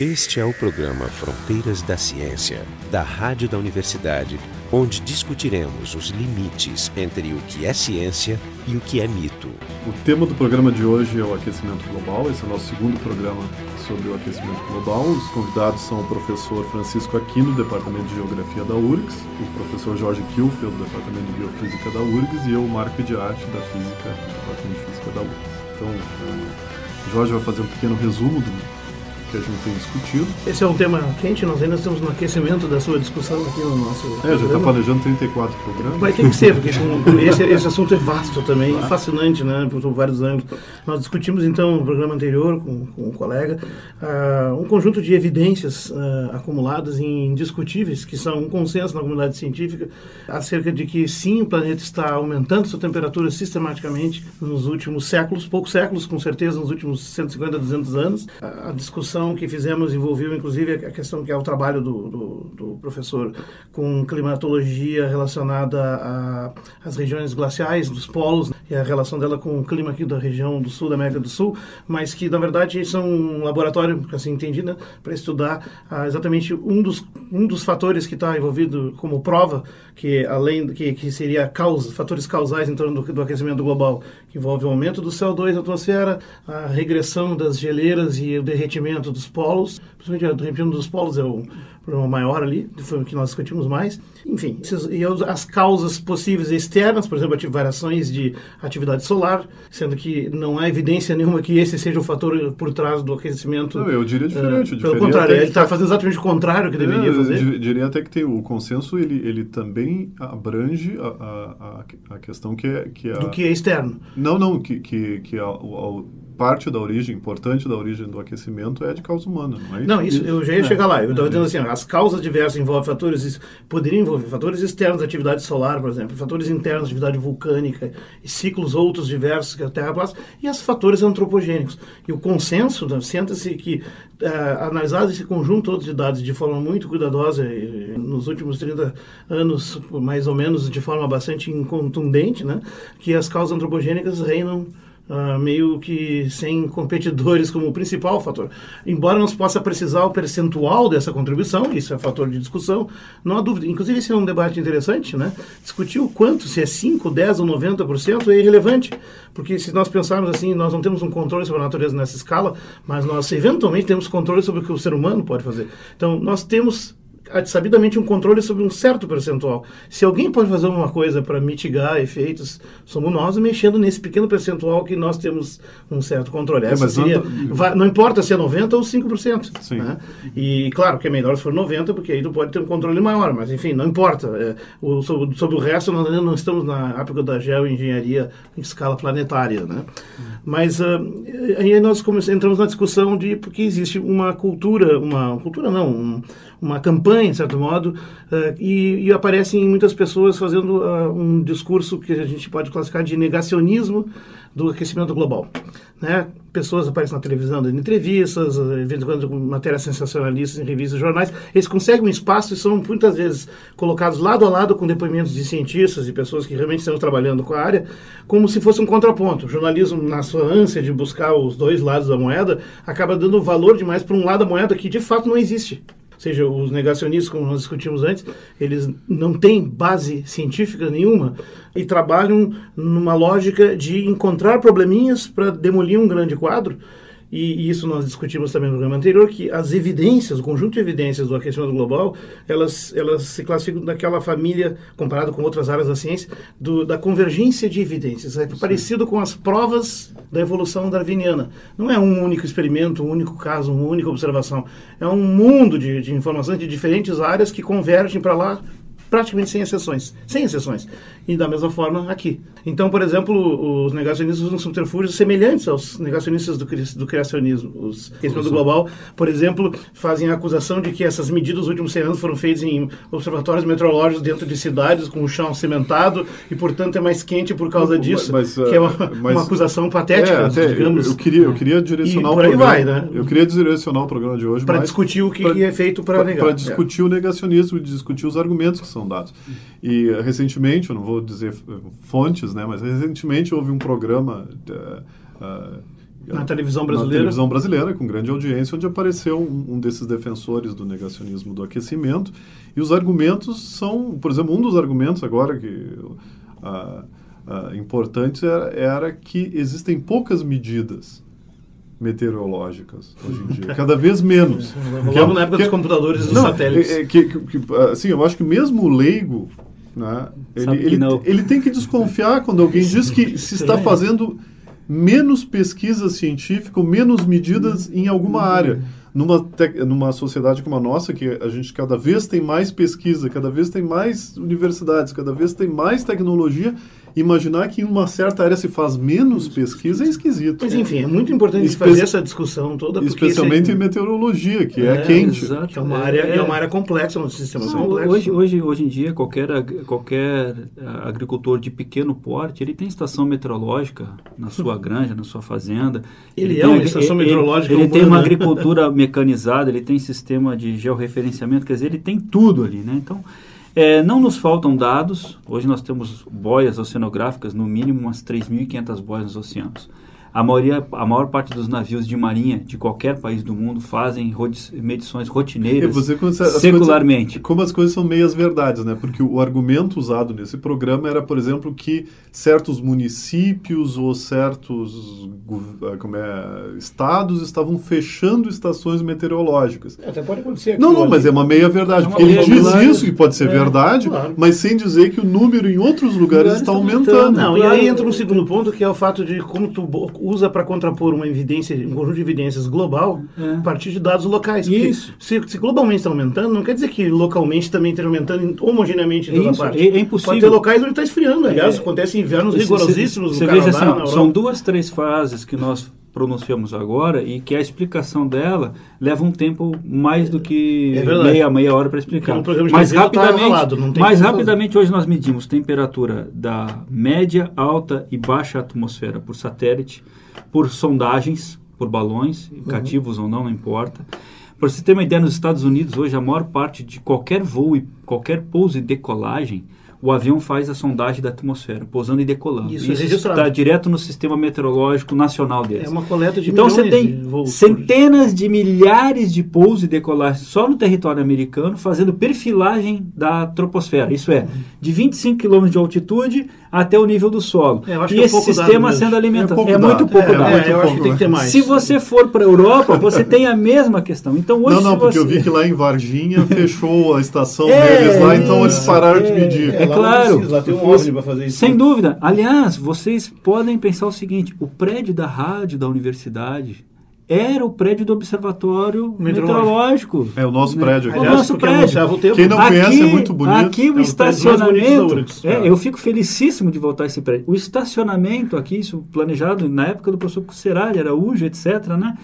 Este é o programa Fronteiras da Ciência, da Rádio da Universidade, onde discutiremos os limites entre o que é ciência e o que é mito. O tema do programa de hoje é o aquecimento global. Esse é o nosso segundo programa sobre o aquecimento global. Os convidados são o professor Francisco Aquino, do Departamento de Geografia da URGS, o professor Jorge Kilfeld, do Departamento de Biofísica da URGS, e eu, Marco de Arte, da Física, do Departamento de Física da URGS. Então, o Jorge vai fazer um pequeno resumo do que a gente tem discutido. Esse é um tema quente, nós ainda estamos no aquecimento da sua discussão aqui no nosso. É, já está planejando 34 programas. Vai ter que ser, porque esse, esse assunto é vasto também, claro. fascinante, né, por vários ângulos. Nós discutimos então no programa anterior com, com um colega uh, um conjunto de evidências uh, acumuladas indiscutíveis, que são um consenso na comunidade científica, acerca de que sim, o planeta está aumentando sua temperatura sistematicamente nos últimos séculos, poucos séculos, com certeza, nos últimos 150, 200 anos. A discussão que fizemos envolveu inclusive a questão que é o trabalho do, do, do professor com climatologia relacionada às regiões glaciais, dos polos, e a relação dela com o clima aqui da região do sul da América do Sul, mas que na verdade são um laboratório, assim entendi, né, para estudar ah, exatamente um dos, um dos fatores que está envolvido como prova, que além que, que seria causa, fatores causais em torno do, do aquecimento global, que envolve o aumento do CO2 na atmosfera, a regressão das geleiras e o derretimento dos polos, principalmente o derretimento dos polos é o problema maior ali, foi o que nós discutimos mais. Enfim, e as causas possíveis externas, por exemplo, variações de atividade solar, sendo que não há evidência nenhuma que esse seja o fator por trás do aquecimento. Não, eu diria diferente. Uh, pelo contrário, ele está fazendo exatamente o contrário que deveria é, fazer. Eu diria até que tem, o consenso ele, ele também abrange a, a, a questão que é, que é do que é externo. Não, não, que, que, que a, a, parte da origem, importante da origem do aquecimento é de causa humana, não é isso? Não, isso eu já ia é. chegar lá. Eu estava é. dizendo assim, as causas diversas envolvem fatores, poderiam envolver fatores externos da atividade solar, por exemplo, fatores internos da atividade vulcânica, e ciclos outros diversos que a Terra passa, e os fatores antropogênicos. E o consenso, né, senta-se que, uh, analisado esse conjunto todo de dados de forma muito cuidadosa, e, nos últimos 30 anos, mais ou menos, de forma bastante incontundente, né, que as causas antropogênicas reinam uh, meio que sem competidores como principal fator. Embora não se possa precisar o percentual dessa contribuição, isso é fator de discussão, não há dúvida. Inclusive, esse é um debate interessante, né? Discutir o quanto, se é 5, 10 ou 90% é irrelevante, porque se nós pensarmos assim, nós não temos um controle sobre a natureza nessa escala, mas nós eventualmente temos controle sobre o que o ser humano pode fazer. Então, nós temos sabidamente um controle sobre um certo percentual. Se alguém pode fazer uma coisa para mitigar efeitos, somos nós mexendo nesse pequeno percentual que nós temos um certo controle. É, seria, não... Vai, não... importa se é 90% ou 5%. Sim. Né? E claro que é melhor se for 90%, porque aí tu pode ter um controle maior, mas enfim, não importa. É, o, sobre, sobre, o resto, nós não estamos na época da geoengenharia em escala planetária. Né? Mas uh, aí nós entramos na discussão de porque existe uma cultura, uma cultura não, um, uma campanha, de certo modo, uh, e, e, aparecem muitas pessoas fazendo uh, um discurso que a gente pode classificar de negacionismo do aquecimento global. Né? Pessoas aparecem na televisão dando entrevistas, de vez em quando com matérias sensacionalistas em revistas e jornais. Eles conseguem um espaço e são muitas vezes colocados lado a lado com depoimentos de cientistas e pessoas que realmente estão trabalhando com a área, como se fosse um contraponto. O jornalismo, na sua ânsia de buscar os dois lados da moeda, acaba dando valor demais para um lado da moeda que de fato não existe seja, os negacionistas, como nós discutimos antes, eles não têm base científica nenhuma e trabalham numa lógica de encontrar probleminhas para demolir um grande quadro e, isso nós discutimos também no programa anterior, que as evidências, o conjunto de evidências do aquecimento global, elas, elas se classificam naquela família, comparado com outras áreas da ciência, do, da convergência de evidências. É parecido com as provas da evolução darwiniana. Não é um único experimento, um único caso, uma única observação. É um mundo de, de informações de diferentes áreas que convergem para lá praticamente sem exceções. Sem exceções. E da mesma forma aqui. Então, por exemplo, os negacionistas usam subterfúgios semelhantes aos negacionistas do, do criacionismo. Os do global, por exemplo, fazem a acusação de que essas medidas nos últimos 100 anos foram feitas em observatórios meteorológicos dentro de cidades com o chão cimentado e, portanto, é mais quente por causa disso, mas, que é uma, mas, uma acusação patética, é, digamos. Eu, eu, queria, eu queria direcionar e o programa. Vai, né? Eu queria direcionar o programa de hoje para discutir o que, pra, é feito para negar. Para discutir é. o negacionismo e discutir os argumentos que são são dados. E eh, recentemente, eu não vou dizer fontes, né, mas recentemente houve um programa uh, uh, Na televisão brasileira. Na televisão brasileira, com grande audiência, onde apareceu um, um, desses defensores do negacionismo do aquecimento. E os argumentos são, por exemplo, um dos argumentos agora que uh, uh, importantes era, era, que existem poucas medidas meteorológicas hoje em dia, cada vez menos. Logo na época que, dos computadores e dos satélites. É, é, que, que, assim, eu acho que mesmo o leigo, né, ele, ele, ele, tem que desconfiar quando alguém diz que se está fazendo menos pesquisa científica ou menos medidas em alguma área. Numa, numa sociedade como a nossa, que a gente cada vez tem mais pesquisa, cada vez tem mais universidades, cada vez tem mais tecnologia, imaginar que em uma certa área se faz menos pesquisa é esquisito. Mas enfim, é muito importante Espe fazer essa discussão toda. Especialmente é... em meteorologia, que é, é quente. Exato. Que é uma área, é, é uma área complexa, um sistema Sim, complexo. Hoje, hoje, hoje em dia, qualquer, qualquer ah, agricultor de pequeno porte, ele tem estação meteorológica na sua granja, na sua fazenda. Ele, ele é uma estação ele, meteorológica. Ele, ele tem uma agricultura mecanizada, ele tem sistema de georreferenciamento, quer dizer, ele tem tudo ali, né? Então, é, não nos faltam dados. Hoje nós temos boias oceanográficas, no mínimo umas 3.500 boias nos oceanos. A, maioria, a maior parte dos navios de marinha de qualquer país do mundo fazem medições rotineiras você, secularmente. Coisas, como as coisas são meias verdades, né? Porque o argumento usado nesse programa era, por exemplo, que certos municípios ou certos ah, como é, estados estavam fechando estações meteorológicas. É, até pode acontecer. Não, não, mas é uma meia verdade. É uma porque ele diz isso, que pode ser é, verdade, claro. mas sem dizer que o número em outros lugares está aumentando. Não, claro. e aí entra um segundo ponto, que é o fato de como tu usa para contrapor uma evidência, um conjunto de evidências global é. a partir de dados locais. Isso. Se, se, globalmente está aumentando, não quer dizer que localmente também esteja aumentando homogeneamente em toda Isso. parte. É, é, impossível. Pode ter locais onde está esfriando. Aliás, é. acontece invernos rigorosíssimos no Canadá, veja assim, São duas, três fases que nós pronunciamos agora e que a explicação dela leva um tempo mais do que é meia, meia hora para explicar. Mas tá rapidamente, tá mais rapidamente hoje nós medimos temperatura da média, alta e baixa atmosfera por satélite por sondagens, por balões, uhum. cativos ou não, não importa. Para você ter uma ideia, nos Estados Unidos, hoje, a maior parte de qualquer voo e qualquer pouso e decolagem o avião faz a sondagem da atmosfera, pousando e decolando. Isso, Isso está direto no sistema meteorológico nacional deles. É uma coleta de Então você tem de centenas de milhares de pousos e decolagens só no território americano fazendo perfilagem da troposfera. Isso é, de 25 km de altitude até o nível do solo. É, e é esse sistema sendo alimentado. É, é muito pouco dado. É, eu acho que tem que ter mais. Se você for para a Europa, você tem a mesma questão. Então, hoje, não, não, porque você... eu vi que lá em Varginha fechou a estação deles lá, então eles pararam de medir. É, claro. Precisa, lá tem um óleo para fazer isso. Sem dúvida. Aliás, vocês podem pensar o seguinte: o prédio da rádio da universidade era o prédio do Observatório Meteorológico. É o nosso prédio. Aqui. O nosso prédio. O Quem não aqui, conhece é muito bonito. Aqui o é estacionamento. É, eu fico felicíssimo de voltar a esse prédio. O estacionamento aqui, isso planejado na época do professor Cusserali, Araújo, etc., né?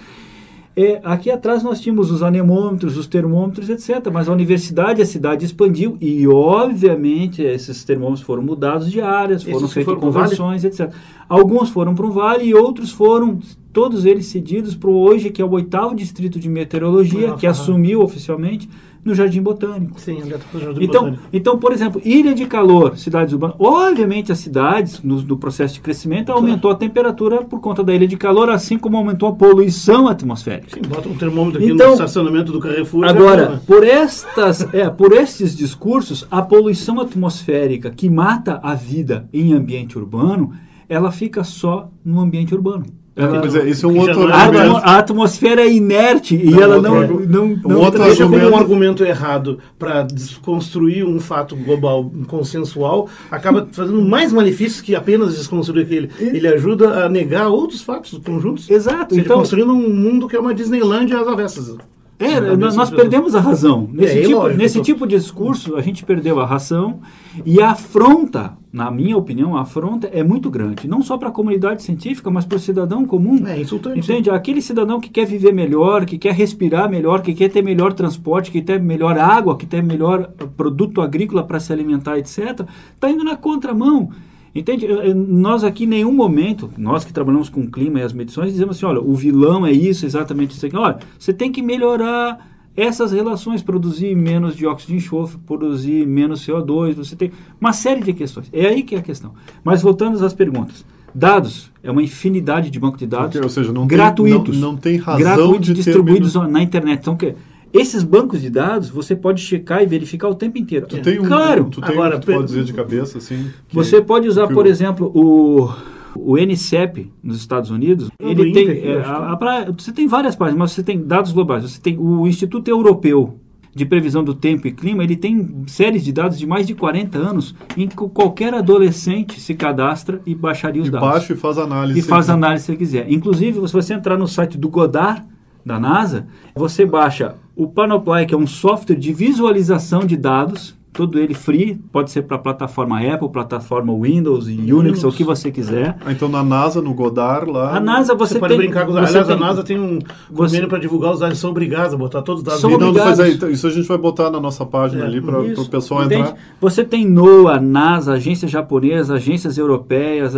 É, aqui atrás nós tínhamos os anemômetros, os termômetros, etc. Mas a universidade, a cidade expandiu e, obviamente, esses termômetros foram mudados de áreas, foram feitas conversões, vale? etc. Alguns foram para um vale e outros foram, todos eles cedidos para o hoje, que é o oitavo distrito de meteorologia, ah, que assumiu oficialmente no Jardim Botânico. Sim, no Jardim então, Botânico. Então, por exemplo, ilha de calor, cidades urbanas. Obviamente, as cidades, no, no processo de crescimento, aumentou a temperatura por conta da ilha de calor, assim como aumentou a poluição atmosférica. Sim, bota um termômetro aqui então, no estacionamento do Carrefour. Agora, é por, estas, é, por estes discursos, a poluição atmosférica que mata a vida em ambiente urbano, ela fica só no ambiente urbano. Ela, pois é, isso é um outro argumento. A, atmosfera é inerte e ela não, não, não, não outro deixa como um argumento errado para desconstruir um fato global consensual, acaba fazendo mais malefícios que apenas desconstruir aquele. Ele ajuda a negar outros fatos conjuntos. Exato. Seja, então, construindo um mundo que é uma Disneylandia às avessas. É, nós perdemos a razão. Nesse, é, tipo, lógico, nesse tipo de discurso, a gente perdeu a razão e a afronta, na minha opinião, a afronta é muito grande. Não só para a comunidade científica, mas para o cidadão comum. É insultante. Entende? Aquele cidadão que quer viver melhor, que quer respirar melhor, que quer ter melhor transporte, que quer melhor água, que quer melhor produto agrícola para se alimentar, etc., está indo na contramão. Entende? Nós aqui em nenhum momento, nós que trabalhamos com o clima e as medições, dizemos assim, olha, o vilão é isso, exatamente isso aqui. Olha, você tem que melhorar essas relações, produzir menos dióxido de enxofre, produzir menos CO2, você tem uma série de questões. É aí que é a questão. Mas voltando às perguntas. Dados é uma infinidade de banco de dados okay, ou seja, não gratuitos, tem, não, não tem razão gratuitos de distribuídos na internet. Então, que esses bancos de dados você pode checar e verificar o tempo inteiro. Tu tem um, claro. Tu tem Agora, um tu pode dizer de cabeça assim. Você pode usar, por exemplo, o o NCEP nos Estados Unidos, é ele tem é, a, a, pra, você tem várias páginas, mas você tem dados globais. Você tem o Instituto Europeu de previsão do tempo e clima, ele tem séries de dados de mais de 40 anos em que qualquer adolescente se cadastra e baixaria os e dados. Baixa e faz análise. E faz análise se quiser. Inclusive, se você entrar no site do Godard, da NASA, você baixa o Panoply, que é um software de visualização de dados todo ele free, pode ser para plataforma Apple, plataforma Windows e Unix, ou o que você quiser. Ah, então na NASA, no Godard lá. A NASA você, você pode tem, brincar com os Aliás, a NASA tem um convênio para divulgar os dados, são obrigados a botar todos os dados. São não, aí, então, isso a gente vai botar na nossa página é, ali para o pessoal Entende? entrar. Você tem NOAA, NASA, agência japonesa, agências europeias,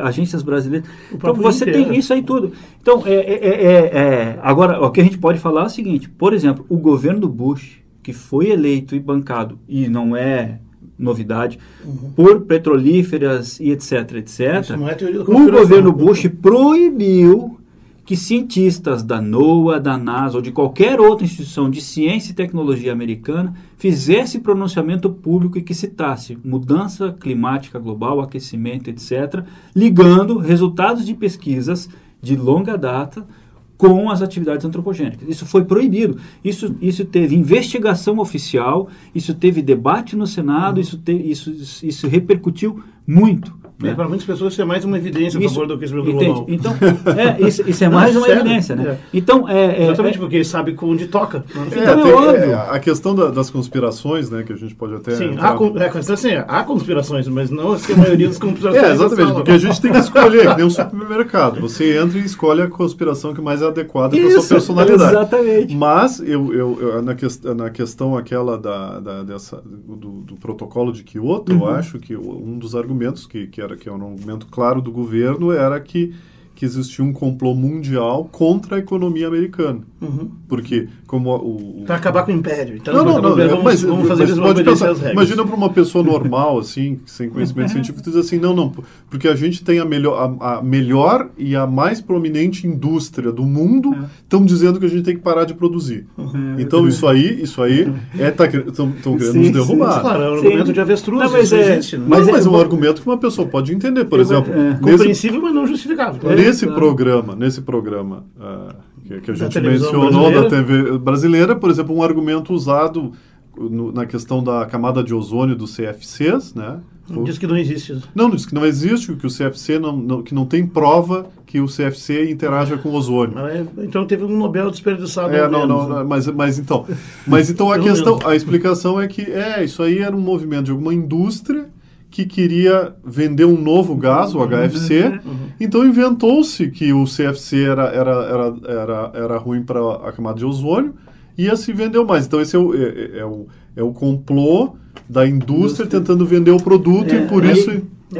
agências brasileiras. Então você inteiro. tem isso aí tudo. Então, é, é, é, é, agora, o que a gente pode falar é o seguinte: por exemplo, o governo Bush que foi eleito e bancado, e não é novidade, uhum. por petrolíferas e etc, etc, é o governo Bush proibiu que cientistas da NOAA, da NASA ou de qualquer outra instituição de ciência e tecnologia americana fizesse pronunciamento público e que citasse mudança climática global, aquecimento, etc., ligando resultados de pesquisas de longa data com as atividades antropogênicas. Isso foi proibido. Isso, isso teve investigação oficial, isso teve debate no Senado, isso, te, isso, isso repercutiu muito. É, para muitas pessoas isso é mais uma evidência isso, a favor do aquecimento global. Então, é, isso, isso é mais Não, uma sério? evidência, né? É. Então, é, é Exatamente, é, porque ele sabe onde toca. Né? Então, é, tem, óbvio. a questão da, das conspirações, né, que a gente pode até... Sim, há, é, assim, há conspirações, mas não que a maioria das conspirações... É, exatamente, porque a gente tem que escolher, que nem um supermercado. Você entra e escolhe a conspiração que mais é adequada para a sua personalidade. Exatamente. Mas, eu, eu, eu na, que, na questão aquela da, da dessa, do, do, protocolo de Kyoto, uhum. eu acho que um dos argumentos que, que, era, que é um argumento claro do governo era que que existia um complô mundial contra a economia americana. Uhum. Porque, como o. Para acabar com o império. Então, não, não, não, vamos, mas, vamos fazer mas pode pensar, Imagina para uma pessoa normal, assim, sem conhecimento científico, dizer assim: não, não, porque a gente tem a melhor, a, a melhor e a mais prominente indústria do mundo, estão é. dizendo que a gente tem que parar de produzir. Uhum. Então, isso aí, isso aí, é, tá, estão querendo sim, nos derrubar. Sim, claro, é um argumento de avestruz. Não, mas é, existe, né? mas, mas é um argumento que uma pessoa pode entender. Por exemplo. É, compreensível, mas não justificável. Claro nesse programa, nesse programa uh, que, que, a gente mencionou brasileira. da TV brasileira, por exemplo, um argumento usado no, na questão da camada de ozônio dos CFCs, né? Diz que não existe. Não, diz que não existe, que o CFC não, não, que não tem prova que o CFC interaja com o ozônio. É, então teve um Nobel desperdiçado. É, não, não, não, mas, mas então, mas então a questão, a explicação é que é isso aí era um movimento de alguma indústria que queria vender um novo gás, o HFC. Uhum. Então inventou-se que o CFC era, era, era, era, era ruim para a camada de ozônio e assim vendeu mais. Então esse é o, é, é, é o, é o complô da indústria, indústria, tentando vender o produto é, e por aí, isso...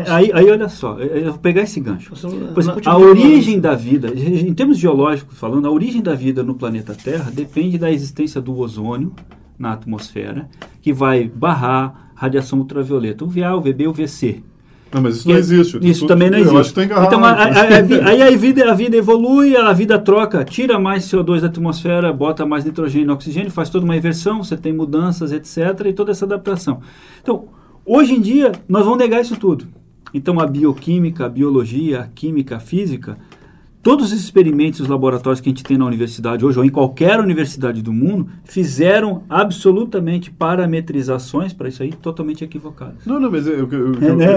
Aí, aí olha só, eu vou pegar esse gancho. Pois, a origem da vida, em termos geológicos falando, a origem da vida no planeta Terra depende da existência do ozônio na atmosfera, que vai barrar radiação ultravioleta, o VA, o VB, o VC. Não, mas isso não existe. Isso tu, também não existe. Eu acho que então, a, a, a, aí a vida, a vida evolui, a vida troca, tira mais CO2 da atmosfera, bota mais nitrogênio e oxigênio, faz toda uma inversão, você tem mudanças, etc., e toda essa adaptação. Então, hoje em dia, nós vamos negar isso tudo. Então, a bioquímica, a biologia, a química, a física Todos os experimentos os laboratórios que a gente tem na universidade hoje, ou em qualquer universidade do mundo, fizeram absolutamente parametrizações para isso aí totalmente equivocadas. Não, não, mas eu, eu, eu, é, né?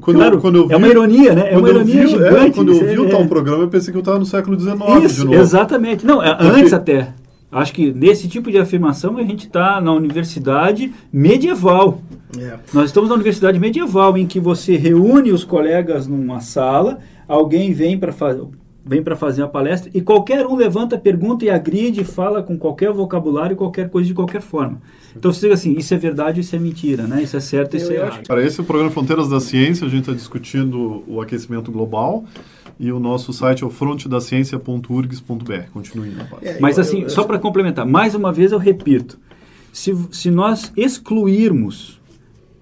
quando, claro, quando eu vi, é uma ironia, né? É uma ironia vi, gigante. É, quando eu vi o tal é. programa, eu pensei que eu estava no século XIX isso, de novo. Exatamente. Não, é, Porque... antes até. Acho que nesse tipo de afirmação a gente está na universidade medieval. É. Nós estamos na universidade medieval, em que você reúne os colegas numa sala, alguém vem para fazer vem para fazer a palestra e qualquer um levanta, pergunta e agride, fala com qualquer vocabulário, qualquer coisa de qualquer forma. Então você diz assim, isso é verdade, isso é mentira, né? Isso é certo, isso é errado. Para esse é o programa Fronteiras da Ciência, a gente está discutindo o aquecimento global e o nosso site é o frontedaciencia.urgs.br. Continue. É, Mas assim, eu, eu, só para complementar, mais uma vez eu repito, se, se nós excluirmos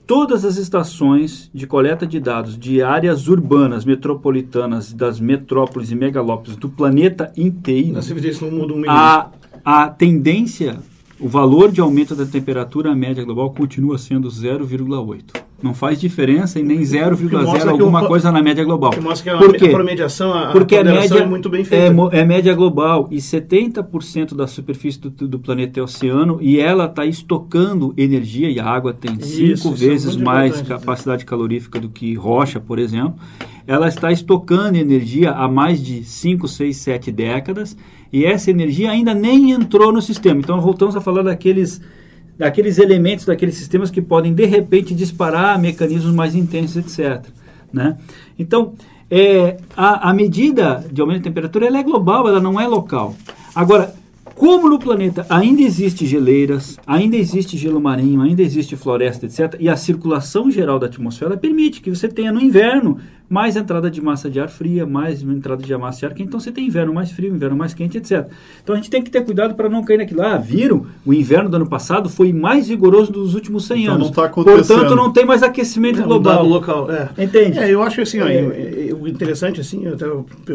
todas as estações de coleta de dados de áreas urbanas, metropolitanas, das metrópoles e megalópolis do planeta inteiro, a, a tendência, o valor de aumento da temperatura média global continua sendo 0,8. Não faz diferença em nem 0,0 alguma o, coisa na média global. Que mostra que Por quê? a promediação, a, Porque a é média, é muito bem feita. É, é média global e 70% da superfície do, do, planeta é oceano e ela está estocando energia e a água tem isso, cinco isso é vezes é mais capacidade calorífica do que rocha, por exemplo. Ela está estocando energia há mais de 5, 6, 7 décadas e essa energia ainda nem entrou no sistema. Então voltamos a falar daqueles daqueles elementos, daqueles sistemas que podem de repente disparar mecanismos mais intensos, etc. Né? Então, é, a, a medida de aumento de temperatura ela é global, ela não é local. Agora, como no planeta ainda existe geleiras, ainda existe gelo marinho, ainda existe floresta, etc., e a circulação geral da atmosfera permite que você tenha no inverno mais entrada de massa de ar fria, mais entrada de massa de ar quente, então você tem inverno mais frio, inverno mais quente, etc. Então a gente tem que ter cuidado para não cair naquilo. Ah, viram? O inverno do ano passado foi mais rigoroso dos últimos 100 então, anos. Não tá Portanto, não tem mais aquecimento é, global. local, é. Entende? É, eu acho que assim, é. O interessante, assim, até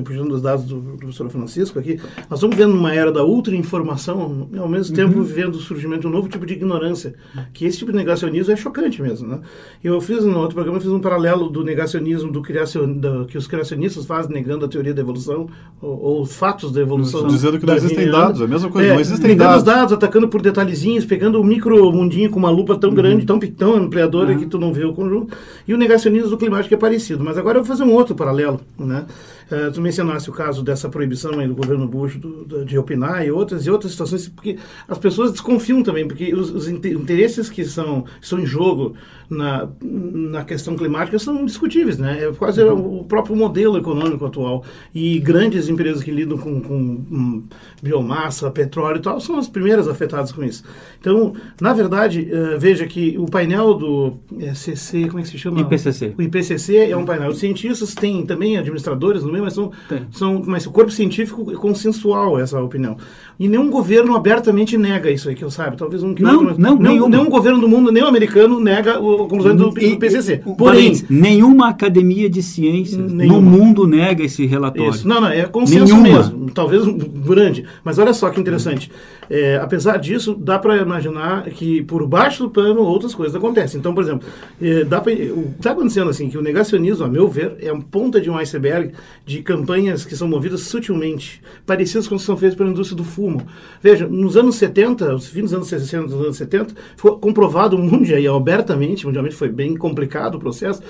puxando os dados do, do professor Francisco aqui, nós estamos vendo uma era da ultra informação, ao mesmo tempo uhum. vivendo o surgimento de um novo tipo de ignorância, que esse tipo de negacionismo é chocante mesmo, né? Eu fiz no outro programa, eu fiz um paralelo do negacionismo do criacion, que os criacionistas fazem negando a teoria da evolução ou, ou os fatos da evolução. Dizendo que não existem dados, é a mesma coisa, é, não existem negando dados. os dados, atacando por detalhezinhos, pegando o micro mundinho com uma lupa tão uhum. grande, tão, tão ampliadora uhum. que tu não vê o conjunto. E o negacionismo do climático é parecido. Mas agora eu vou fazer um outro paralelo, né? Uh, tu mencionaste o caso dessa proibição aí do governo Bush do, do, de opinar e outras e outras situações, porque as pessoas desconfiam também, porque os, os interesses que são, estão em jogo na, na questão climática são discutíveis, né? É quase uhum. o próprio modelo econômico atual. E grandes empresas que lidam com, com um, biomassa, petróleo e tal, são as primeiras afetadas com isso. Então, na verdade, uh, veja que o painel do é, CC, como é que se chama? IPCC. O IPCC é um painel. Os cientistas têm também administradores no meio, mas, são, são, mas o corpo científico é consensual essa opinião. E nenhum governo abertamente nega isso aí, que eu saiba. Talvez um que não, outro, não, nenhum, nenhum governo do mundo, nem o americano, nega a conclusão do, do IPCC. Porém, nenhuma academia de ciências nenhuma. no mundo nega esse relatório. Isso. Não, não, é consenso nenhuma. mesmo. Talvez grande. Mas olha só que interessante. É, apesar disso, dá para imaginar que por baixo do pano outras coisas acontecem. Então, por exemplo, é, dá pra, o está acontecendo assim, que o negacionismo, a meu ver, é a ponta de um iceberg de campanhas que são movidas sutilmente, parecidas com as que são feitas pela indústria do fumo. Veja, nos anos 70, os fins dos anos 60, dos anos 70, foi comprovado mundial, e abertamente, mundialmente foi bem complicado o processo,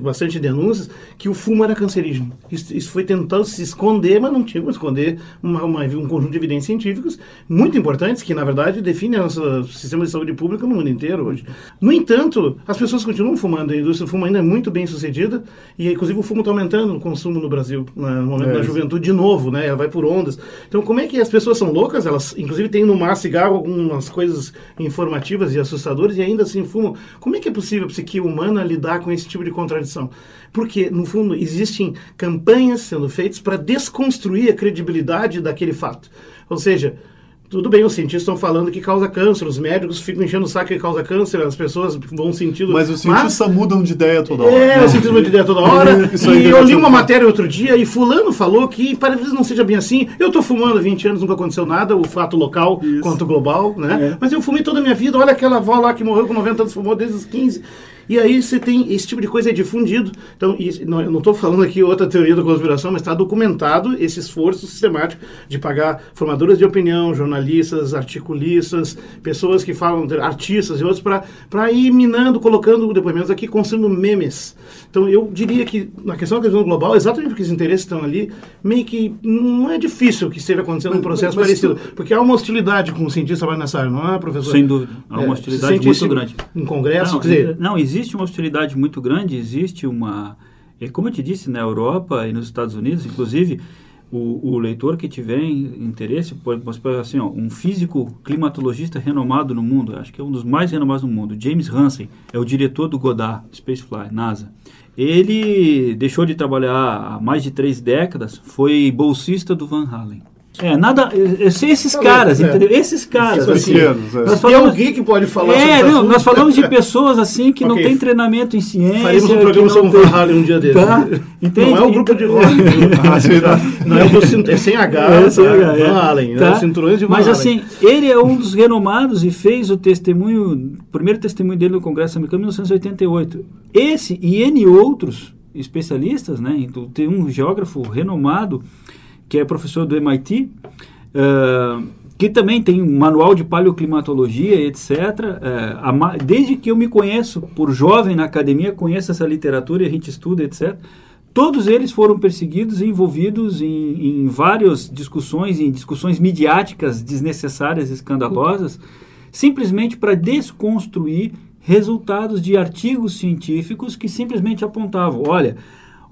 bastante denúncias, que o fumo era cancerígeno. Isso, isso foi tentando se esconder, mas não tinha como esconder uma, uma, um conjunto de evidências científicas muito importantes que, na verdade, definem o nosso sistema de saúde pública no mundo inteiro hoje. No entanto, as pessoas continuam fumando, a indústria do fumo ainda é muito bem sucedida e, inclusive, o fumo está aumentando o consumo no Brasil, no momento é. da juventude, de novo, né? Ela vai por ondas. Então, como é que as pessoas são loucas? Elas, inclusive, têm no mar cigarro algumas coisas informativas e assustadoras e ainda assim fumam. Como é que é possível a psique humana lidar com esse tipo de contradição? Porque, no fundo, existem campanhas sendo feitas para desconstruir a credibilidade daquele fato. Ou seja, tudo bem, os cientistas estão falando que causa câncer, os médicos ficam enchendo o saco que causa câncer, as pessoas vão sentindo. Mas os cientistas mas... mudam de ideia toda hora. É, os cientistas mudam de ideia toda hora. e eu li uma matéria outro dia e Fulano falou que, para que não seja bem assim, eu estou fumando há 20 anos, nunca aconteceu nada, o fato local Isso. quanto global, né? É. Mas eu fumei toda a minha vida, olha aquela avó lá que morreu com 90 anos, fumou desde os 15. E aí você tem esse tipo de coisa é difundido. Então, isso, não, eu não estou falando aqui outra teoria da conspiração, mas está documentado esse esforço sistemático de pagar formadoras de opinião, jornalistas, articulistas, pessoas que falam, artistas e outros, para ir minando, colocando depoimentos aqui, construindo memes. Então, eu diria que na questão da questão global, exatamente porque os interesses estão ali, meio que não é difícil que esteja acontecendo mas, um processo mas, parecido. Tu... Porque há uma hostilidade com o cientista trabalhando nessa área, não é, professor? Sem dúvida. Há uma é, hostilidade muito grande. Em congresso, não, quer dizer... Não, existe existe uma hostilidade muito grande, existe uma. Como eu te disse, na Europa e nos Estados Unidos, inclusive, o, o leitor que tiver interesse, pode, assim, ó, um físico climatologista renomado no mundo, acho que é um dos mais renomados no mundo, James Hansen, é o diretor do Goddard Spacefly, NASA. Ele deixou de trabalhar há mais de três décadas, foi bolsista do Van Halen. É, nada. Esses caras, é. entendeu? Esses caras. Assim, pequenos, é. nós falamos, e alguém que pode falar é, não, Nós falamos de pessoas assim que okay. não tem treinamento em ciência. Faremos um programa sobre um Ferrari um dia desse. Tá? Entende? Não é o grupo de rock. não é, o, é sem H, é, sem tá? H é. Allen, tá? cinturões de Van Mas assim, ele é um dos renomados e fez o testemunho, o primeiro testemunho dele no Congresso Americano em 1988. Esse e N outros especialistas, né? Então, tem um geógrafo renomado que é professor do MIT, uh, eh, que também tem um manual de paleoclimatologia, etc. Uh, eh, desde que eu me conheço, por jovem na academia, conheço essa literatura e a gente estuda, etc. Todos eles foram perseguidos e envolvidos em, em várias discussões, em discussões midiáticas desnecessárias, escandalosas, simplesmente para desconstruir resultados de artigos científicos que simplesmente apontavam, olha,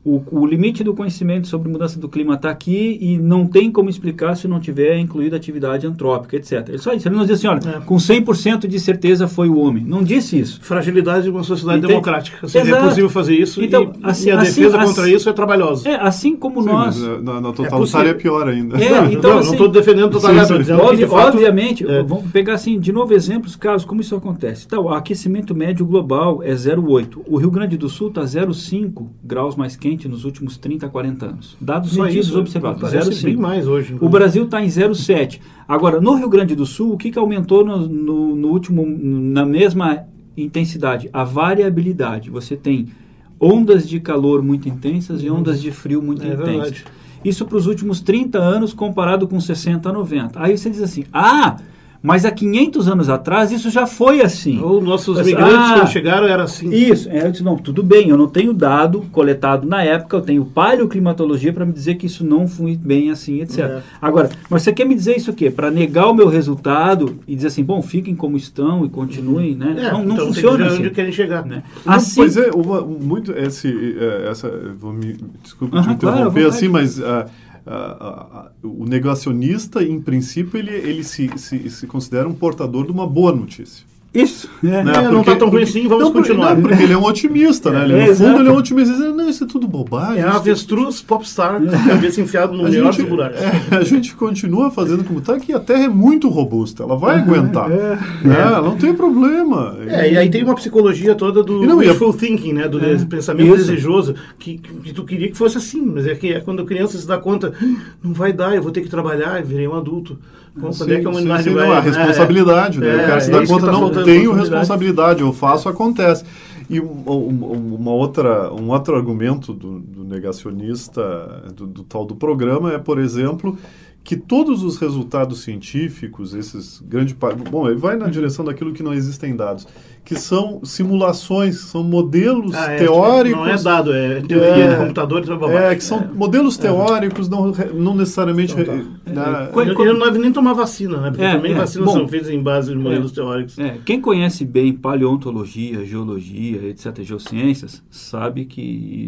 o, o, limite do conhecimento sobre mudança do clima está aqui e não tem como explicar se não tiver incluído atividade antrópica, etc. Ele só isso. Ele não diz assim, olha, é. com 100% de certeza foi o homem. Não disse isso. Fragilidade de uma sociedade Entende? democrática. Seria é possível fazer isso então, e, assim, e a assim, defesa assim, contra isso é trabalhosa. É, assim como Sim, nós... na, na totalitária é, é, pior ainda. É, não, então, não estou assim, defendendo totalitária. Obvi, obviamente, é. vamos pegar assim, de novo exemplos, casos, como isso acontece. Então, o aquecimento médio global é 0,8. O Rio Grande do Sul está 0,5 graus mais quente quente nos últimos 30, 40 anos. Dados Só medidos isso, observados. 0,5. bem mais hoje. O Brasil está em 0,7. Agora, no Rio Grande do Sul, o que, que aumentou no, no, no último, na mesma intensidade? A variabilidade. Você tem ondas de calor muito intensas e ondas de frio muito é intensas. Verdade. Isso para os últimos 30 anos comparado com 60 90. Aí você diz assim: ah, mas há 500 anos atrás isso já foi assim. Os nossos Mas, migrantes ah, quando chegaram era assim. Isso. É, eu disse, não, tudo bem, eu não tenho dado coletado na época, eu tenho paleoclimatologia para me dizer que isso não foi bem assim, etc. É. Agora, mas você quer me dizer isso o quê? Para negar o meu resultado e dizer assim, bom, fiquem como estão e continuem, né? É, não, não então funciona assim. onde querem chegar. Né? Assim, pois é, uma, muito esse, é, essa, vou me, desculpe uh -huh, te interromper claro, assim, mas... Uh, o negacionista, em princípio, ele, ele se, se, se considera um portador de uma boa notícia. Isso. É, né? é, não está tão ruim assim, vamos não, continuar. Não, porque ele é um otimista, né? Ele, é, no fundo, exato. ele é um otimista. Ele diz, não, isso é tudo bobagem. É a avestruz popstar, é. cabeça enfiada no melhor dos buracos. É, a gente continua fazendo como está, que a Terra é muito robusta, ela vai aguentar. É, né? Não tem problema. É, e aí tem uma psicologia toda do não, wishful thinking, né? Do pensamento isso. desejoso, que, que tu queria que fosse assim, mas é que é quando a criança se dá conta, não vai dar, eu vou ter que trabalhar, virei um adulto. Bom, sim, é que a humanidade sim, sim, vai... Não, a responsabilidade, né? o cara se dá conta, tá não tenho responsabilidade eu faço, acontece. E uma outra, um outro argumento do, do negacionista, do, do, tal do programa, é, por exemplo, que todos os resultados científicos, esses grandes... Bom, ele vai na uhum. direção daquilo que não existem dados que são simulações, são modelos ah, é, teóricos. Não é dado, é teoria é, de computador e É, que são é. modelos é. teóricos, não, não necessariamente. Então, tá. na, ele, não deve nem tomar vacina, né? Porque é, também vacinas Bom, são feitas em base de modelos teóricos. Quem conhece bem paleontologia, geologia, etc., geociências, sabe que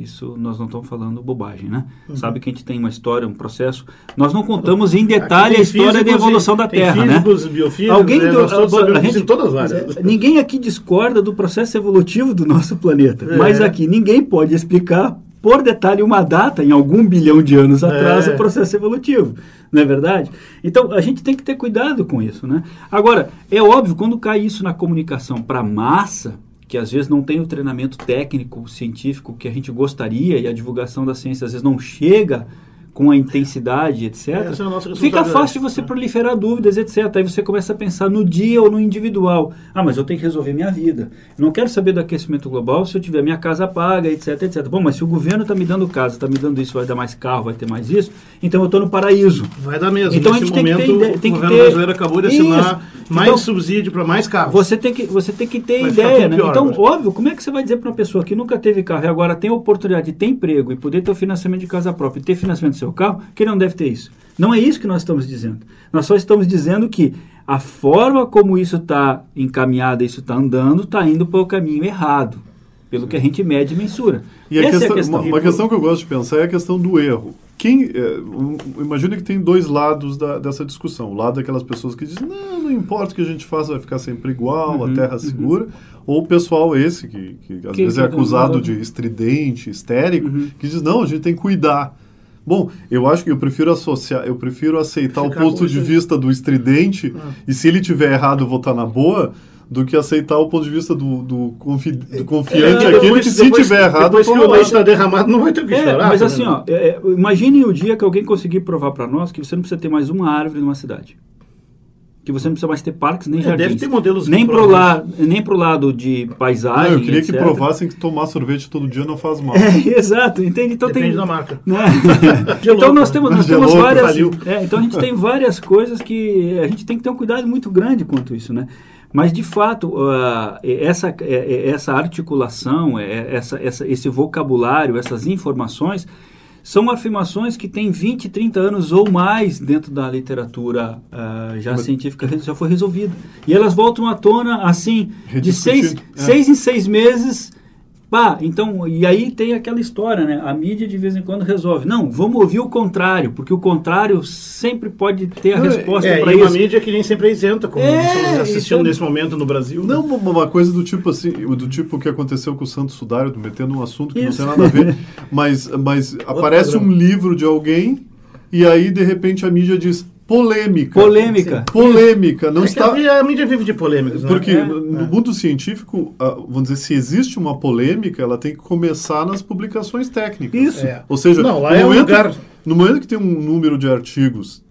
isso nós não estamos falando bobagem, né? Uhum. Sabe que a gente tem uma história, um processo. Nós não contamos em detalhe a história da evolução da Terra, físicos, né? Biofísicos, Alguém né? do, a, a gente, em todas as áreas. Ninguém aqui discute discorda do processo evolutivo do nosso planeta. É. Mas aqui ninguém pode explicar por detalhe uma data em algum bilhão de anos atrás é. o processo evolutivo, não é verdade? Então a gente tem que ter cuidado com isso, né? Agora é óbvio quando cai isso na comunicação para massa que às vezes não tem o treinamento técnico científico que a gente gostaria e a divulgação da ciência às vezes não chega com a intensidade, etc., é fica fácil de você proliferar dúvidas, etc. Aí você começa a pensar no dia ou no individual. Ah, mas eu tenho que resolver minha vida. Eu não quero saber do aquecimento global se eu tiver minha casa paga, etc, etc. Bom, mas se o governo está me dando casa, está me dando isso, vai dar mais carro, vai ter mais isso, então eu estou no paraíso. Vai dar mesmo. Então Nesse a gente momento, tem que ter, tem o governo ter... brasileiro acabou de assinar. Mais então, subsídio para mais carros. Você tem que, você tem que ter ideia, né? então, agora. óbvio, como é que você vai dizer para uma pessoa que nunca teve carro e agora tem a oportunidade de ter emprego e poder ter o financiamento de casa própria e ter financiamento do seu carro, que não deve ter isso. Não é isso que nós estamos dizendo. Nós só estamos dizendo que a forma como isso está encaminhado, isso está andando, está indo para o caminho errado, pelo que a gente mede e mensura. E a questão, é a questão. Uma, uma, questão que eu gosto de pensar é a questão do erro. Quem, é, um, imagina que tem dois lados da, dessa discussão. O lado daquelas pessoas que dizem, não, não importa o que a gente faça, vai ficar sempre igual, uhum, a terra uhum. segura. Ou o pessoal esse, que, que às que vezes é acusado de estridente, histérico, uhum. que diz, não, a gente tem que cuidar. Bom, eu acho que eu prefiro associar, eu prefiro aceitar Ficar o ponto de vista do estridente ah. e se ele tiver errado estar na boa do que aceitar o ponto de vista do, do, confi, do é, confiante, é, aquele que se depois, tiver errado... Depois que o leite está derramado, não vai ter o que é, chorar. Mas assim, ó, é, é, imagine o dia que alguém conseguir provar para nós que você não precisa ter mais uma árvore numa cidade que você não precisa mais ter parques nem é, jardins. Deve ter modelos nem pro lado nem pro lado de paisagem. Não, eu queria etc. que provassem que tomar sorvete todo dia não faz mal. É, exato, entende? Então Depende tem da marca. Né? então nós temos nós temos várias. É, então a gente tem várias coisas que a gente tem que ter um cuidado muito grande quanto isso, né? Mas de fato uh, essa essa articulação, essa, essa esse vocabulário, essas informações são afirmações que têm 20, 30 anos ou mais dentro da literatura uh, já Mas, científica, já foi resolvida. E elas voltam à tona, assim, de seis, é. seis em seis meses Pá, então, e aí tem aquela história, né? A mídia de vez em quando resolve. Não, vamos ouvir o contrário, porque o contrário sempre pode ter a Não, resposta é, para isso. uma mídia que nem sempre é isenta, como é, estamos assistindo então, nesse momento no Brasil. Não, uma coisa do tipo assim, do tipo que aconteceu com o Santos Sudário, metendo um assunto que isso. não tem nada a ver, mas, mas aparece um livro de alguém e aí, de repente, a mídia diz polêmica. Polêmica. Polêmica. Não é está... a mídia vive de polêmicas. Né? Porque é, no é. mundo científico, vamos dizer, se existe uma polêmica, ela tem que começar nas publicações técnicas. Isso. É. Ou seja, Não, lá no, é momento, um lugar... no momento que tem um número de artigos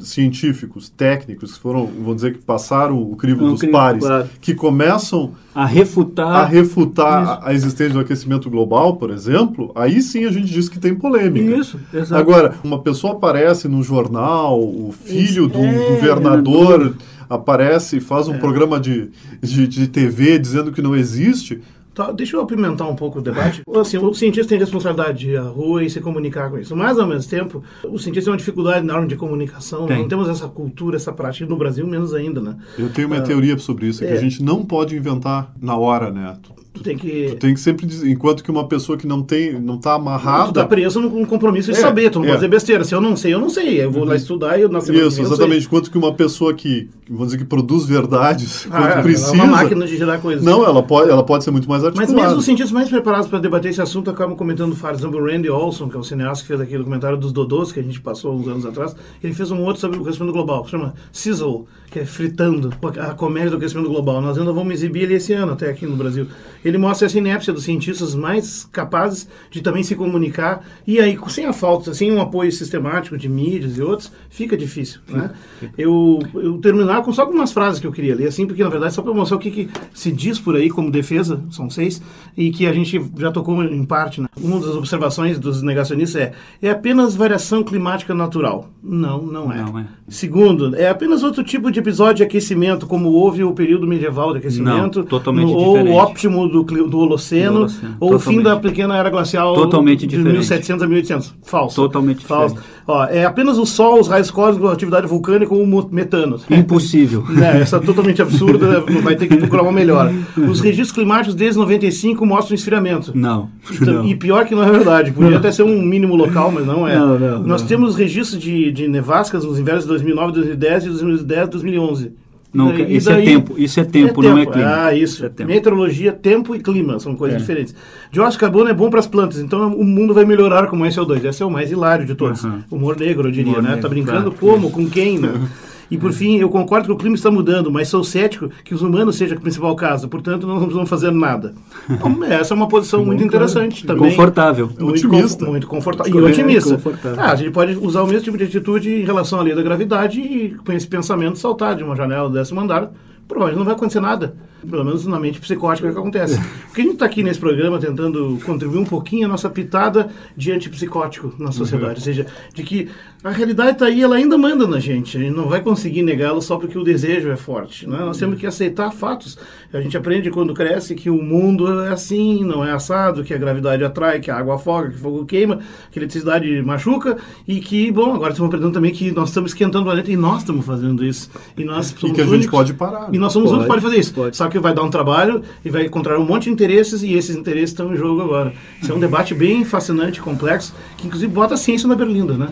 científicos, técnicos, que foram, vamos dizer, que passaram o crivo dos crivo, pares, claro. que começam a refutar, a, refutar a, existência do aquecimento global, por exemplo, aí sim a gente diz que tem polêmica. Isso, exato. Agora, uma pessoa aparece no jornal, o filho Isso, do é, governador aparece e faz um é. programa de, de, de TV dizendo que não existe Tá, deixa eu apimentar um pouco o debate. Assim, o cientista tem responsabilidade de ir à rua e se comunicar com isso. Mas, ao mesmo tempo, o cientista tem uma dificuldade enorme de comunicação. Tem. Não temos essa cultura, essa prática. No Brasil, menos ainda, né? Eu tenho uma ah, teoria sobre isso, é que a é. gente não pode inventar na hora, né? Tu tem que. Tu tem que sempre dizer, enquanto que uma pessoa que não tem, não está amarrada. Tu está preso num compromisso de é, saber, tu não é. pode dizer besteira. Se eu não sei, eu não sei. Eu vou uhum. lá estudar e eu na semana Isso, exatamente. Enquanto que uma pessoa que, vamos dizer, que produz verdades ah, quando é, precisa. Ela é uma máquina de gerar coisas. Não, ela pode, ela pode ser muito mais articulada. Mas mesmo os cientistas mais preparados para debater esse assunto acabam comentando, por exemplo, o Randy Olson, que é o cineasta que fez aquele documentário dos Dodôs, que a gente passou uns anos atrás. Ele fez um outro sobre o crescimento global, que chama Sizzle, que é fritando a comédia do crescimento global. Nós ainda vamos exibir ele esse ano, até aqui no Brasil. Ele mostra essa inépcia dos cientistas mais capazes de também se comunicar. E aí, sem a falta, sem um apoio sistemático de mídias e outros, fica difícil. Né? Eu, eu terminar com só algumas frases que eu queria ler, assim, porque na verdade só para mostrar o que, que, se diz por aí como defesa, são seis, e que a gente já tocou em parte. Né? Uma das observações dos negacionistas é: é apenas variação climática natural. Não, não é. Não é. Segundo, é apenas outro tipo de episódio de aquecimento, como houve o período medieval de aquecimento, não, totalmente no, ou o óptimo do, do Holoceno, Holoceno ou o fim da pequena era glacial totalmente de diferente. 1700 a 1800. Falso. Totalmente Falso. diferente. Ó, é apenas o Sol, os raios cósmicos, a atividade vulcânica ou o metano. Impossível. é, essa é totalmente absurda, vai ter que procurar uma melhor. Os registros climáticos desde 95 mostram esfriamento. Não. Então, não. E pior que não é verdade. Podia até ser um mínimo local, mas não é. Não, não, Nós temos registros de, de nevascas nos invernos de 2009, 2010 e 2010 2011. Não, daí, isso é daí, é tempo, isso é tempo, é não tempo. é clima. Ah, isso. É Meteorologia, tempo e clima são coisas é. diferentes. Dióxido de carbono é bom para as plantas, então o mundo vai melhorar com mais CO2. Esse é o mais hilário de todos. Uhum. Humor negro, eu diria, Humor né? Negro, tá brincando claro. como, com quem, né? E por fim, eu concordo que o clima está mudando, mas sou cético que os humanos sejam a principal causa, portanto não vamos fazer nada. Então, essa é uma posição muito interessante também. Confortável. Muito otimista. muito confortável. E otimista. Ah, a gente pode usar o mesmo tipo de atitude em relação à lei da gravidade e com esse pensamento saltar de uma janela do décimo andar provavelmente não vai acontecer nada. Pelo menos na mente psicótica é o que acontece. Porque a gente está aqui nesse programa tentando contribuir um pouquinho a nossa pitada de antipsicótico na sociedade. Uhum. Ou seja, de que a realidade está aí, ela ainda manda na gente. A gente não vai conseguir negá-la só porque o desejo é forte. Né? Nós temos que aceitar fatos. A gente aprende quando cresce que o mundo é assim, não é assado, que a gravidade atrai, que a água afoga, que o fogo queima, que a eletricidade machuca e que, bom, agora estamos aprendendo também que nós estamos esquentando o planeta e nós estamos fazendo isso. E nós somos e que a gente pode parar. E nós somos pode, os únicos que podem fazer isso. Pode. Só que vai dar um trabalho e vai encontrar um monte de interesses e esses interesses estão em jogo agora. Isso é um debate bem fascinante, complexo, que inclusive bota a ciência na berlinda, né?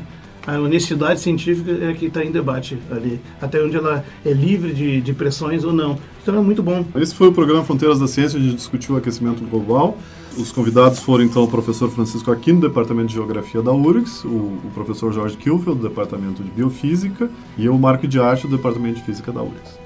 A honestidade científica é que está em debate ali, até onde ela é livre de, de pressões ou não. Então é muito bom. Esse foi o programa Fronteiras da Ciência, onde discutiu o aquecimento global. Os convidados foram então o professor Francisco Aquino, do Departamento de Geografia da URGS, o, o professor Jorge Kilfeld, do Departamento de Biofísica, e eu, Marco de Arte, do Departamento de Física da URGS.